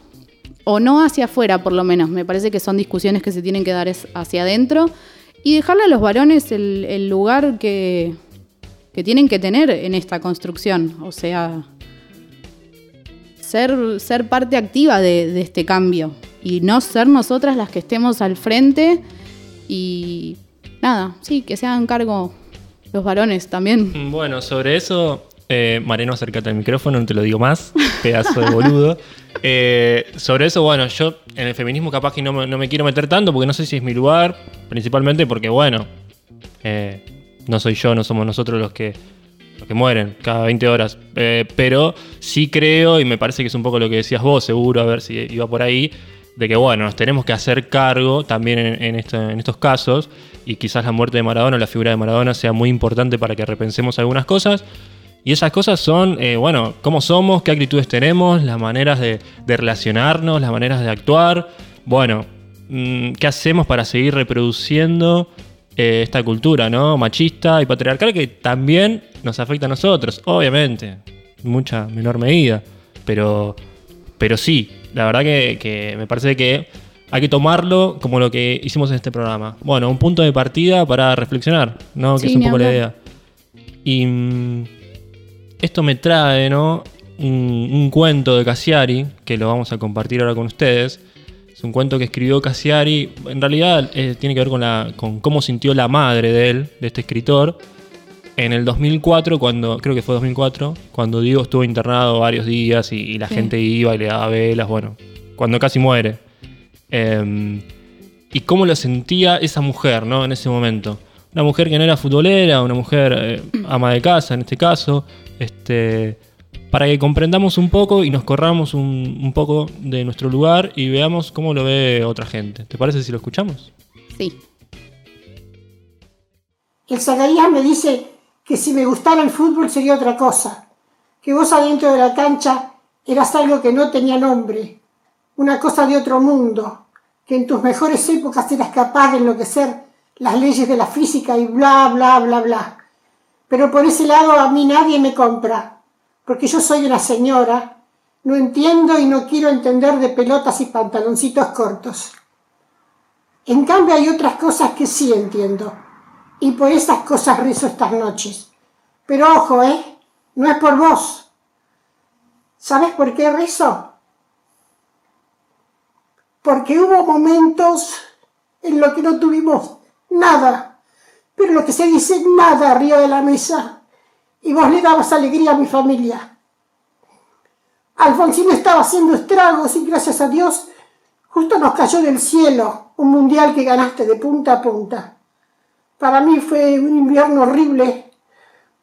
o no hacia afuera por lo menos, me parece que son discusiones que se tienen que dar hacia adentro y dejarle a los varones el, el lugar que, que tienen que tener en esta construcción, o sea, ser, ser parte activa de, de este cambio y no ser nosotras las que estemos al frente y nada, sí, que se hagan cargo los varones también. Bueno, sobre eso, eh, Mareno, acércate al micrófono, no te lo digo más, pedazo de boludo. Eh, sobre eso, bueno, yo en el feminismo capaz que no me, no me quiero meter tanto porque no sé si es mi lugar, principalmente porque, bueno, eh, no soy yo, no somos nosotros los que, los que mueren cada 20 horas. Eh, pero sí creo, y me parece que es un poco lo que decías vos, seguro, a ver si iba por ahí, de que, bueno, nos tenemos que hacer cargo también en, en esto- en estos casos, y quizás la muerte de Maradona, la figura de Maradona sea muy importante para que repensemos algunas cosas. Y esas cosas son, eh, bueno, cómo somos, qué actitudes tenemos, las maneras de, de relacionarnos, las maneras de actuar. Bueno, mm, qué hacemos para seguir reproduciendo eh, esta cultura, ¿no? Machista y patriarcal que también nos afecta a nosotros, obviamente, en mucha menor medida. Pero, pero sí, la verdad que, que me parece que hay que tomarlo como lo que hicimos en este programa. Bueno, un punto de partida para reflexionar, ¿no? Que Sí, es un poco la idea. Y mm, esto me trae, ¿no? Un, un cuento de Cassiari, que lo vamos a compartir ahora con ustedes. Es un cuento que escribió Cassiari. En realidad eh, tiene que ver con, la, con cómo sintió la madre de él, de este escritor, en el 2004, cuando, creo que fue 2004, cuando Diego estuvo internado varios días y, y la Sí. gente iba y le daba velas, bueno, cuando casi muere. Em, y cómo lo sentía esa mujer, ¿no? En ese momento. Una mujer que no era futbolera, una mujer eh, ama de casa en este caso, este, para que comprendamos un poco y nos corramos un, un poco de nuestro lugar y veamos cómo lo ve otra gente. ¿Te parece si lo escuchamos? Sí. El Zacarías me dice que si me gustara el fútbol sería otra cosa, que vos adentro de la cancha eras algo que no tenía nombre, una cosa de otro mundo, que en tus mejores épocas eras capaz de enloquecer las leyes de la física y bla, bla, bla, bla. Pero por ese lado a mí nadie me compra, porque yo soy una señora, no entiendo y no quiero entender de pelotas y pantaloncitos cortos. En cambio hay otras cosas que sí entiendo y por esas cosas rezo estas noches. Pero ojo, ¿eh? No es por vos. ¿Sabes por qué rezo? Porque hubo momentos en los que no tuvimos nada, pero lo que se dice nada arriba de la mesa, y vos le dabas alegría a mi familia. Alfonsín estaba haciendo estragos y gracias a Dios justo nos cayó del cielo un mundial que ganaste de punta a punta. Para mí fue un invierno horrible,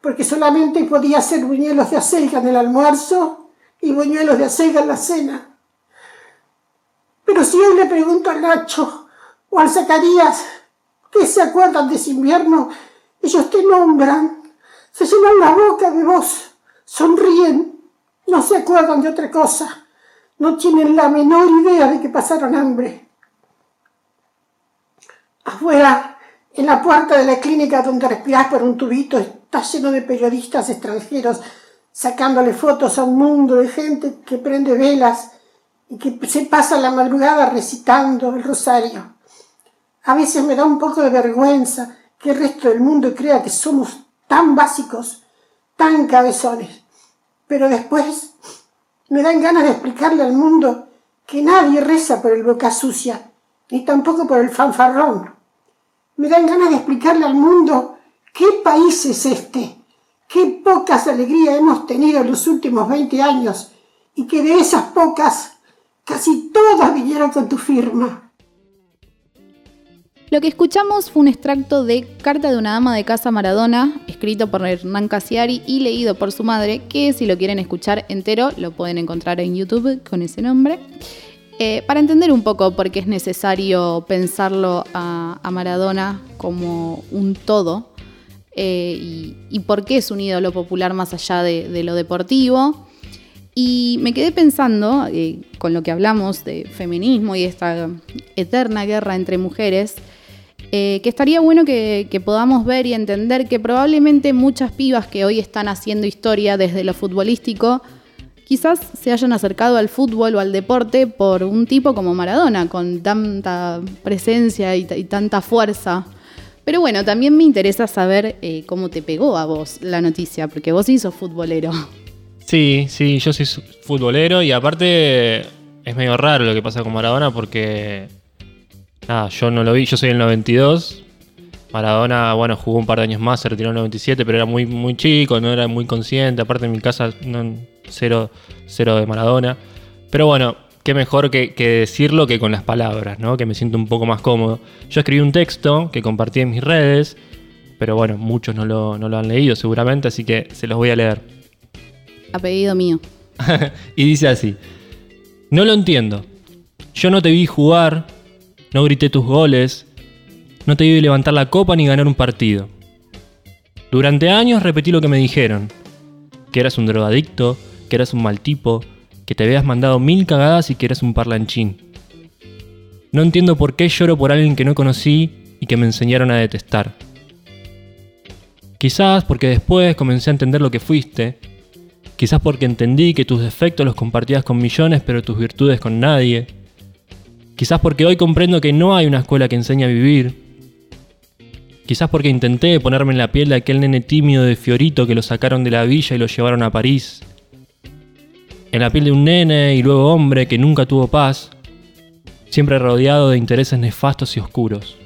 porque solamente podía hacer buñuelos de acelga en el almuerzo y buñuelos de acelga en la cena. Pero si hoy le pregunto al Nacho o al Zacarías qué se acuerdan de ese invierno, ellos te nombran, se llenan la boca de vos, sonríen, no se acuerdan de otra cosa, no tienen la menor idea de que pasaron hambre. Afuera, en la puerta de la clínica donde respirás por un tubito, está lleno de periodistas extranjeros sacándole fotos a un mundo de gente que prende velas y que se pasa la madrugada recitando el rosario. A veces me da un poco de vergüenza que el resto del mundo crea que somos tan básicos, tan cabezones. Pero después me dan ganas de explicarle al mundo que nadie reza por el boca sucia, ni tampoco por el fanfarrón. Me dan ganas de explicarle al mundo qué país es este, qué pocas alegrías hemos tenido en los últimos 20 años y que de esas pocas casi todas vinieron con tu firma. Lo que escuchamos fue un extracto de Carta de una dama de casa Maradona, escrito por Hernán Casiari y leído por su madre, que si lo quieren escuchar entero lo pueden encontrar en YouTube con ese nombre. eh, para entender un poco por qué es necesario pensarlo a, Maradona como un todo eh, y, por qué es un ídolo popular más allá de, de lo deportivo. Y me quedé pensando, eh, con lo que hablamos de feminismo y esta eterna guerra entre mujeres, eh, que estaría bueno que, podamos ver y entender que probablemente muchas pibas que hoy están haciendo historia desde lo futbolístico, quizás se hayan acercado al fútbol o al deporte por un tipo como Maradona, con tanta presencia y, tanta fuerza. Pero bueno, también me interesa saber eh, cómo te pegó a vos la noticia, porque vos sí sos futbolero. Sí, sí, yo soy futbolero y aparte es medio raro lo que pasa con Maradona porque. Nada, yo no lo vi, yo soy el 92. Maradona, bueno, jugó un par de años más, se retiró en el 97, pero era muy, muy chico, no era muy consciente. Aparte en mi casa, no, cero, cero de Maradona. Pero bueno, qué mejor que, que decirlo que con las palabras, ¿no? Que me siento un poco más cómodo. Yo escribí un texto que compartí en mis redes, pero bueno, muchos no lo, no lo han leído seguramente, así que se los voy a leer. A pedido mío. y dice así: No lo entiendo. Yo no te vi jugar, no grité tus goles, no te vi levantar la copa ni ganar un partido. Durante años repetí lo que me dijeron: que eras un drogadicto, que eras un mal tipo, que te habías mandado mil cagadas y que eras un parlanchín. No entiendo por qué lloro por alguien que no conocí y que me enseñaron a detestar. Quizás porque después comencé a entender lo que fuiste, Quizás porque entendí que tus defectos los compartías con millones, pero tus virtudes con nadie. Quizás porque hoy comprendo que no hay una escuela que enseñe a vivir. Quizás porque intenté ponerme en la piel de aquel nene tímido de Fiorito que lo sacaron de la villa y lo llevaron a París. En la piel de un nene y luego hombre que nunca tuvo paz, siempre rodeado de intereses nefastos y oscuros.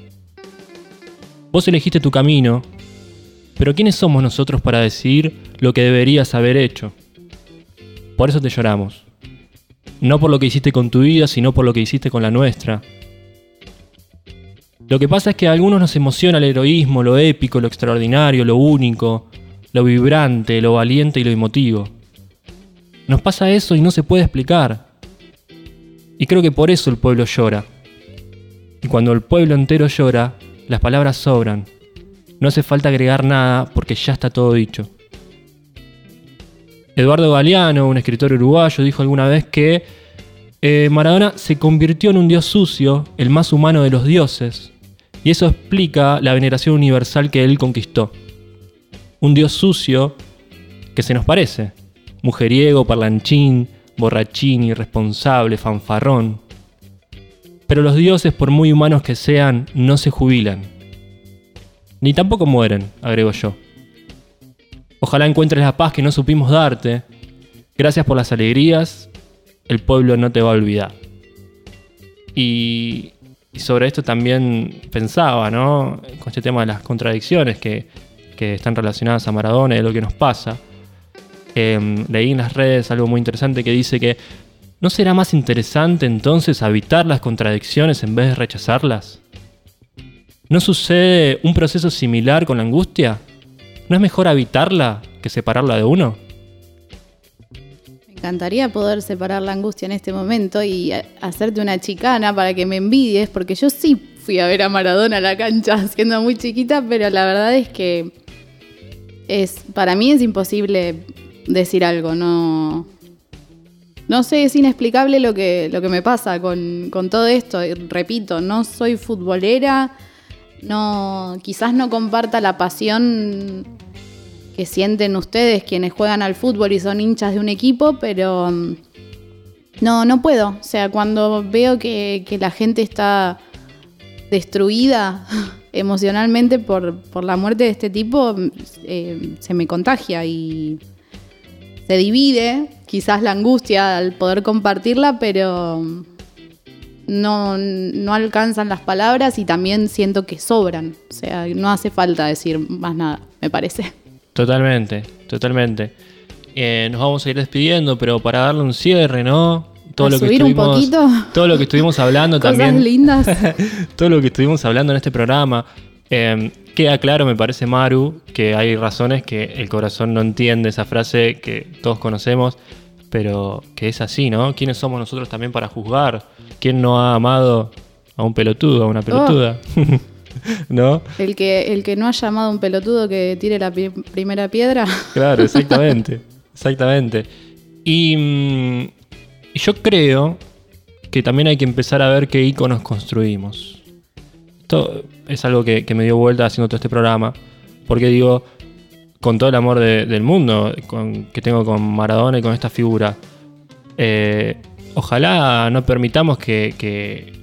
Vos elegiste tu camino, pero ¿quiénes somos nosotros para decidir lo que deberías haber hecho? Por eso te lloramos. No por lo que hiciste con tu vida, sino por lo que hiciste con la nuestra. Lo que pasa es que a algunos nos emociona el heroísmo, lo épico, lo extraordinario, lo único, lo vibrante, lo valiente y lo emotivo. Nos pasa eso y no se puede explicar. Y creo que por eso el pueblo llora. Y cuando el pueblo entero llora, las palabras sobran. No hace falta agregar nada porque ya está todo dicho. Eduardo Galeano, un escritor uruguayo, dijo alguna vez que eh, Maradona se convirtió en un dios sucio, el más humano de los dioses, y eso explica la veneración universal que él conquistó. Un dios sucio que se nos parece, mujeriego, parlanchín, borrachín, irresponsable, fanfarrón. Pero los dioses, por muy humanos que sean, no se jubilan. Ni tampoco mueren, agrego yo. Ojalá encuentres la paz que no supimos darte. Gracias por las alegrías. El pueblo no te va a olvidar. Y, y sobre esto también pensaba, ¿no? Con este tema de las contradicciones que, están relacionadas a Maradona y de lo que nos pasa. Eh, leí en las redes algo muy interesante que dice que ¿no será más interesante entonces habitar las contradicciones en vez de rechazarlas? ¿No sucede un proceso similar con la angustia? ¿No es mejor habitarla que separarla de uno? Me encantaría poder separar la angustia en este momento y a- hacerte una chicana para que me envidies, porque yo sí fui a ver a Maradona a la cancha siendo muy chiquita, pero la verdad es que es para mí es imposible decir algo, no no sé, es inexplicable lo que, lo que me pasa con, con todo esto. Repito, no soy futbolera, no, quizás no comparta la pasión que sienten ustedes quienes juegan al fútbol y son hinchas de un equipo, pero mm, no, no puedo. O sea, cuando veo que, la gente está destruida emocionalmente por, por la muerte de este tipo, mm, eh, se me contagia y se divide quizás la angustia al poder compartirla, pero mm, no, no alcanzan las palabras y también siento que sobran. O sea, no hace falta decir más nada, me parece. Totalmente, totalmente. Eh, nos vamos a ir despidiendo, pero para darle un cierre, ¿no? Todo ¿A lo que subir un estuvimos, poquito? todo lo que estuvimos hablando Cosas también, lindas. todo lo que estuvimos hablando en este programa. eh, queda claro, me parece, Maru, que hay razones que el corazón no entiende esa frase que todos conocemos, pero que es así, ¿no? ¿Quiénes somos nosotros también para juzgar? ¿Quién no ha amado a un pelotudo, a una pelotuda? ¿No? El que, el que no haya amado a un pelotudo que tire la pi- primera piedra. Claro, exactamente. exactamente. Y, mm, yo creo que también hay que empezar a ver qué iconos construimos. Esto es algo que, que me dio vuelta haciendo todo este programa. Porque digo, con todo el amor de- del mundo con- que tengo con Maradona y con esta figura, eh, ojalá no permitamos que, que-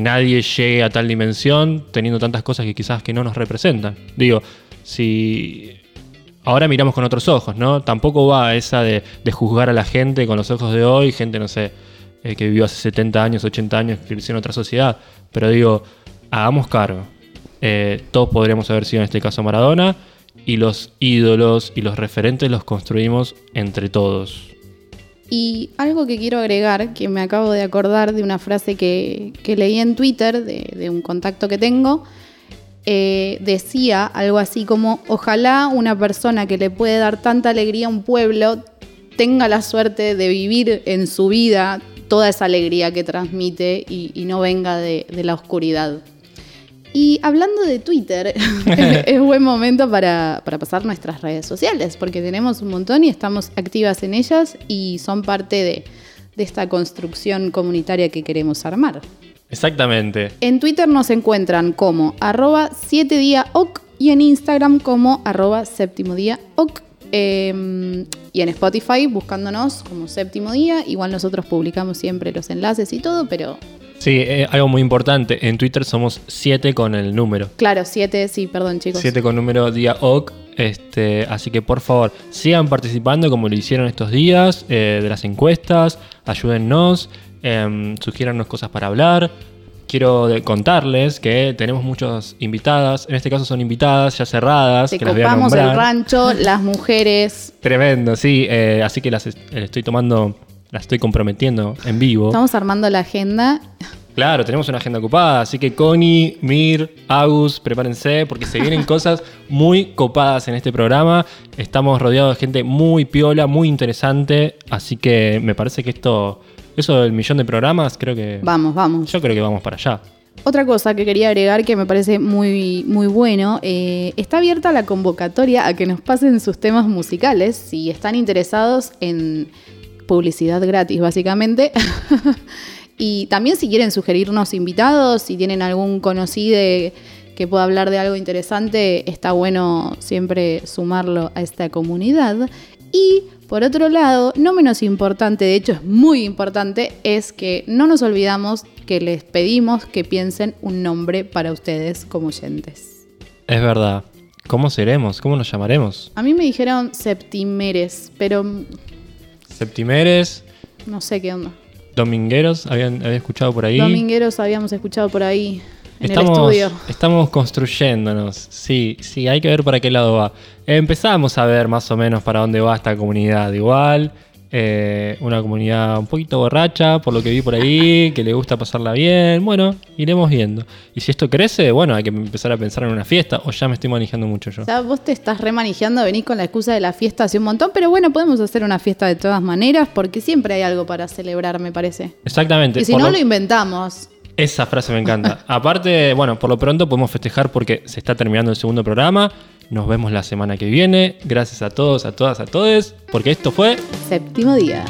nadie llegue a tal dimensión teniendo tantas cosas que quizás que no nos representan. Digo, si ahora miramos con otros ojos, ¿no? Tampoco va esa de, de juzgar a la gente con los ojos de hoy, gente, no sé, eh, que vivió hace 70 años, 80 años, que creció en otra sociedad. Pero digo, hagamos cargo. Eh, todos podríamos haber sido en este caso Maradona y los ídolos y los referentes los construimos entre todos. Y algo que quiero agregar, que me acabo de acordar de una frase que, leí en Twitter de, un contacto que tengo, eh, decía algo así como, ojalá una persona que le puede dar tanta alegría a un pueblo tenga la suerte de vivir en su vida toda esa alegría que transmite y, no venga de la oscuridad. Y hablando de Twitter, es buen momento para, para pasar nuestras redes sociales, porque tenemos un montón y estamos activas en ellas y son parte de, de esta construcción comunitaria que queremos armar. Exactamente. En Twitter nos encuentran como arroba 7 día ok y en Instagram como arroba séptimo día. Eh, y en Spotify buscándonos como séptimo día. Igual nosotros publicamos siempre los enlaces y todo, pero Sí, eh, algo muy importante. En Twitter somos 7 con el número. claro, 7, sí, perdón chicos. 7 con número día OC. Este, así que por favor, sigan participando como lo hicieron estos días eh, de las encuestas. Ayúdennos, eh, sugiérannos cosas para hablar. Quiero contarles que tenemos muchas invitadas. En este caso son invitadas ya cerradas. Te que las voy a el rancho, las mujeres. Tremendo, sí. eh, así que las est- estoy tomando, las estoy comprometiendo en vivo. Estamos armando la agenda. Claro, tenemos una agenda ocupada, así que Connie, Mir, Agus, prepárense porque se vienen cosas muy copadas en este programa. Estamos rodeados de gente muy piola, muy interesante, así que me parece que esto, eso del millón de programas, creo que... Vamos, vamos. Yo creo que vamos para allá. Otra cosa que quería agregar que me parece muy, muy bueno, eh, está abierta la convocatoria a que nos pasen sus temas musicales si están interesados en publicidad gratis, básicamente. y también si quieren sugerirnos invitados, si tienen algún conocido que pueda hablar de algo interesante, está bueno siempre sumarlo a esta comunidad. Y por otro lado, no menos importante, de hecho es muy importante, es que no nos olvidamos que les pedimos que piensen un nombre para ustedes como oyentes. Es verdad. ¿Cómo seremos? ¿Cómo nos llamaremos? A mí me dijeron septimeres, pero Septimeres, no sé qué onda. domingueros, habían, había escuchado por ahí. Domingueros habíamos escuchado por ahí en estamos, el estudio. estamos construyéndonos. Sí, sí, hay que ver para qué lado va. Empezamos a ver más o menos para dónde va esta comunidad. Igual, eh, una comunidad un poquito borracha, por lo que vi por ahí, que le gusta pasarla bien. Bueno, iremos viendo. Y si esto crece, bueno, hay que empezar a pensar en una fiesta. O ya me estoy manejando mucho yo. O sea, vos te estás remanejando, venís con la excusa de la fiesta hace un montón, pero bueno, podemos hacer una fiesta de todas maneras porque siempre hay algo para celebrar, me parece. Exactamente. Y si por no, lo- lo inventamos. Esa frase me encanta. Aparte, bueno, por lo pronto podemos festejar porque se está terminando el segundo programa. Nos vemos la semana que viene. Gracias a todos, a todas, a todos. Porque esto fue Séptimo día.